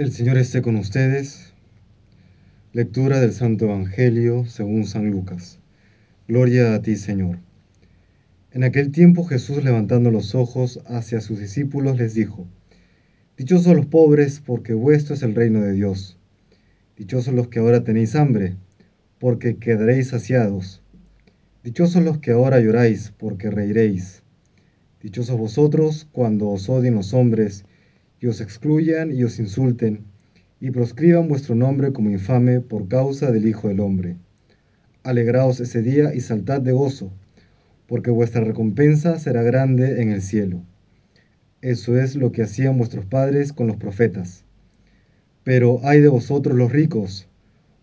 El Señor esté con ustedes. Lectura del Santo Evangelio según San Lucas. Gloria a ti, Señor. En aquel tiempo Jesús levantando los ojos hacia sus discípulos les dijo, Dichosos los pobres, porque vuestro es el reino de Dios. Dichosos los que ahora tenéis hambre, porque quedaréis saciados. Dichosos los que ahora lloráis, porque reiréis. Dichosos vosotros cuando os odien los hombres y os excluyan y os insulten, y proscriban vuestro nombre como infame por causa del Hijo del Hombre. Alegraos ese día y saltad de gozo, porque vuestra recompensa será grande en el cielo. Eso es lo que hacían vuestros padres con los profetas. Pero ay de vosotros los ricos,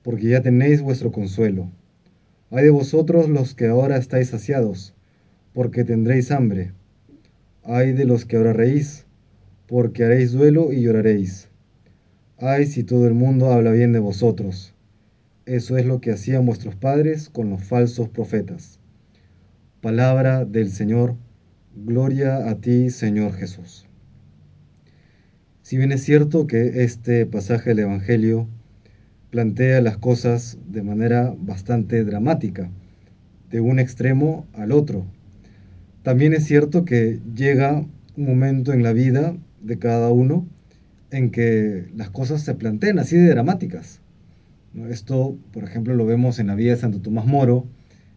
porque ya tenéis vuestro consuelo. Ay de vosotros los que ahora estáis saciados, porque tendréis hambre. Ay de los que ahora reís, porque haréis duelo y lloraréis. Ay si todo el mundo habla bien de vosotros. Eso es lo que hacían vuestros padres con los falsos profetas. Palabra del Señor, gloria a ti, Señor Jesús. Si bien es cierto que este pasaje del Evangelio plantea las cosas de manera bastante dramática, de un extremo al otro, también es cierto que llega un momento en la vida de cada uno en que las cosas se plantean así de dramáticas. Esto, por ejemplo, lo vemos en la vida de Santo Tomás Moro,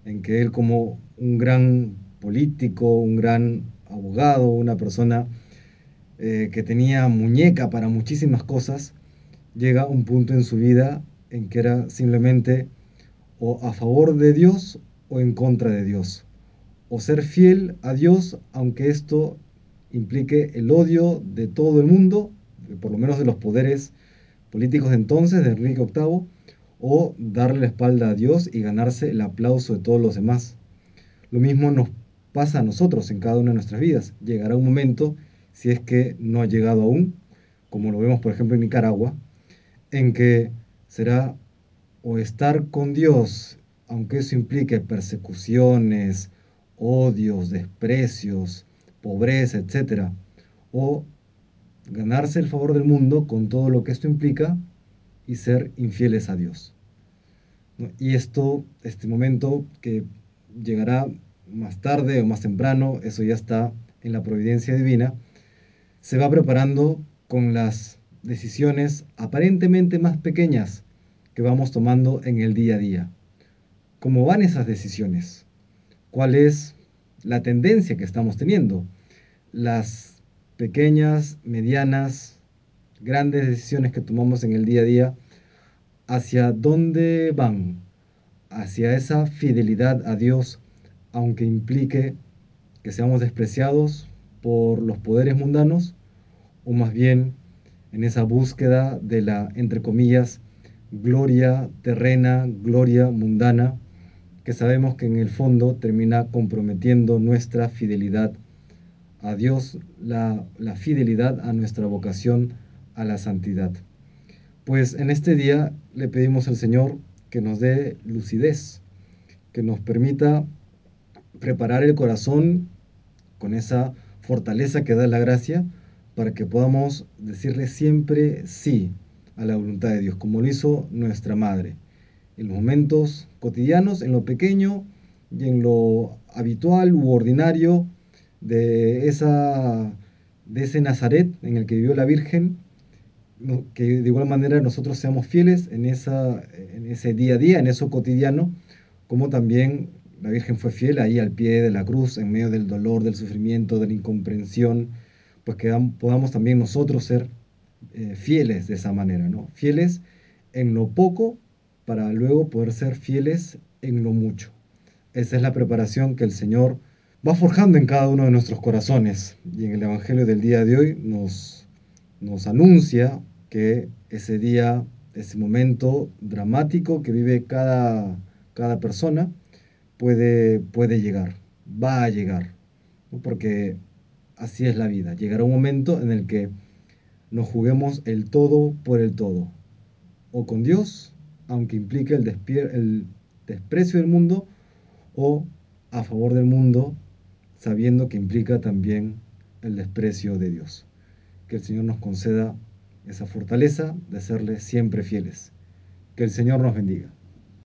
en que él como un gran político, un gran abogado, una persona eh, que tenía muñeca para muchísimas cosas, llega a un punto en su vida en que era simplemente o a favor de Dios o en contra de Dios. O ser fiel a Dios, aunque esto implique el odio de todo el mundo, por lo menos de los poderes políticos de entonces, de Enrique VIII, o darle la espalda a Dios y ganarse el aplauso de todos los demás. Lo mismo nos pasa a nosotros en cada una de nuestras vidas. Llegará un momento, si es que no ha llegado aún, como lo vemos por ejemplo en Nicaragua, en que será o estar con Dios, aunque eso implique persecuciones, odios, desprecios, pobreza, etc. O ganarse el favor del mundo con todo lo que esto implica y ser infieles a Dios. Y esto, este momento que llegará más tarde o más temprano, eso ya está en la providencia divina, se va preparando con las decisiones aparentemente más pequeñas que vamos tomando en el día a día. ¿Cómo van esas decisiones? ¿Cuál es la tendencia que estamos teniendo. Las pequeñas, medianas, grandes decisiones que tomamos en el día a día, ¿hacia dónde van? Hacia esa fidelidad a Dios, aunque implique que seamos despreciados por los poderes mundanos, o más bien en esa búsqueda de la, entre comillas, gloria terrena, gloria mundana, que sabemos que en el fondo termina comprometiendo nuestra fidelidad a Dios, la, la fidelidad a nuestra vocación a la santidad. Pues en este día le pedimos al Señor que nos dé lucidez, que nos permita preparar el corazón con esa fortaleza que da la gracia para que podamos decirle siempre sí a la voluntad de Dios, como lo hizo nuestra Madre en los momentos cotidianos, en lo pequeño y en lo habitual u ordinario de, esa, de ese Nazaret en el que vivió la Virgen, que de igual manera nosotros seamos fieles en, esa, en ese día a día, en eso cotidiano, como también la Virgen fue fiel ahí al pie de la cruz, en medio del dolor, del sufrimiento, de la incomprensión, pues que podamos también nosotros ser eh, fieles de esa manera, ¿no? Fieles en lo poco para luego poder ser fieles en lo mucho. Esa es la preparación que el Señor va forjando en cada uno de nuestros corazones. Y en el Evangelio del día de hoy nos, nos anuncia que ese día, ese momento dramático que vive cada, cada persona, puede, puede llegar, va a llegar. Porque así es la vida. Llegará un momento en el que nos juguemos el todo por el todo. O con Dios aunque implique el, desprecio del mundo, o a favor del mundo, sabiendo que implica también el desprecio de Dios. Que el Señor nos conceda esa fortaleza de serle siempre fieles. Que el Señor nos bendiga.